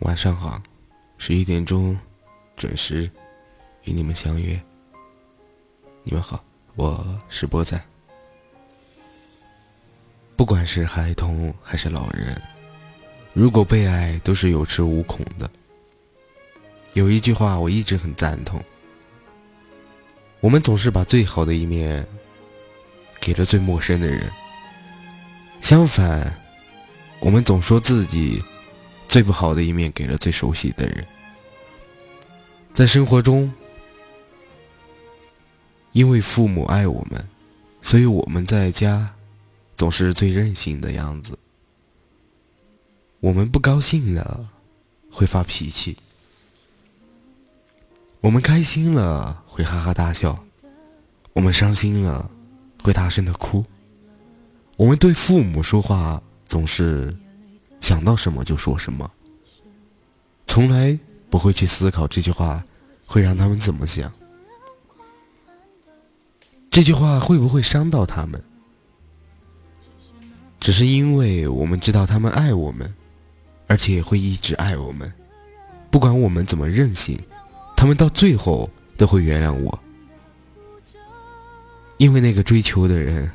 晚上好，十一点钟准时与你们相约。你们好，我是波仔。不管是孩童还是老人，如果被爱，都是有恃无恐的。有一句话我一直很赞同：我们总是把最好的一面给了最陌生的人，相反，我们总说自己。最不好的一面给了最熟悉的人。在生活中，因为父母爱我们，所以我们在家总是最任性的样子。我们不高兴了会发脾气，我们开心了会哈哈大笑，我们伤心了会大声的哭。我们对父母说话总是。想到什么就说什么，从来不会去思考这句话会让他们怎么想，这句话会不会伤到他们？只是因为我们知道他们爱我们，而且会一直爱我们，不管我们怎么任性，他们到最后都会原谅我，因为那个追求的人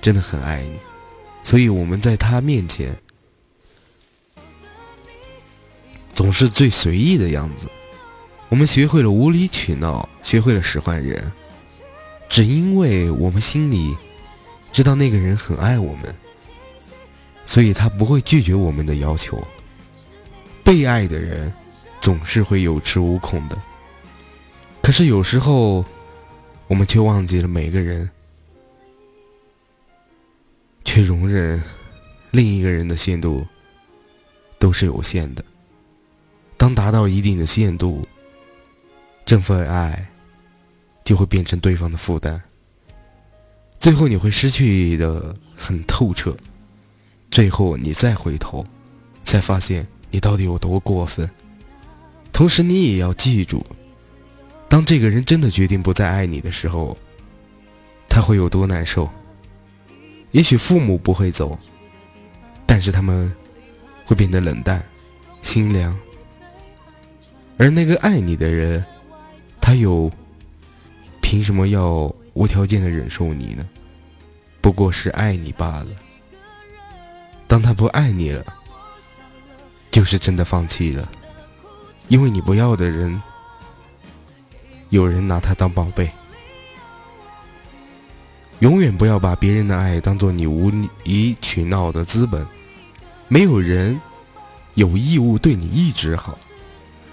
真的很爱你。所以我们在他面前总是最随意的样子。我们学会了无理取闹，学会了使唤人，只因为我们心里知道那个人很爱我们，所以他不会拒绝我们的要求。被爱的人总是会有恃无恐的，可是有时候我们却忘记了每个人。却容忍另一个人的限度都是有限的。当达到一定的限度，这份爱就会变成对方的负担，最后你会失去的很透彻。最后你再回头，才发现你到底有多过分。同时，你也要记住，当这个人真的决定不再爱你的时候，他会有多难受。也许父母不会走，但是他们会变得冷淡、心凉。而那个爱你的人，他又凭什么要无条件的忍受你呢？不过是爱你罢了。当他不爱你了，就是真的放弃了，因为你不要的人，有人拿他当宝贝。永远不要把别人的爱当做你无理取闹的资本。没有人有义务对你一直好，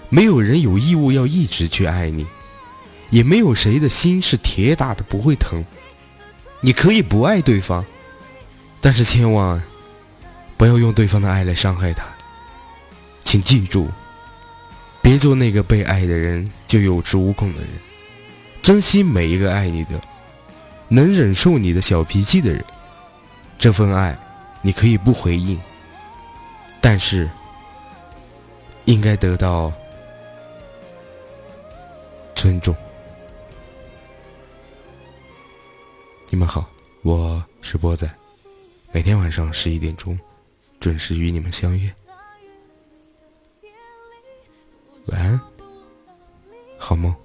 没有人有义务要一直去爱你，也没有谁的心是铁打的不会疼。你可以不爱对方，但是千万不要用对方的爱来伤害他。请记住，别做那个被爱的人就有恃无恐的人，珍惜每一个爱你的。能忍受你的小脾气的人，这份爱你可以不回应，但是应该得到尊重。你们好，我是波仔，每天晚上十一点钟准时与你们相约。晚安，好梦。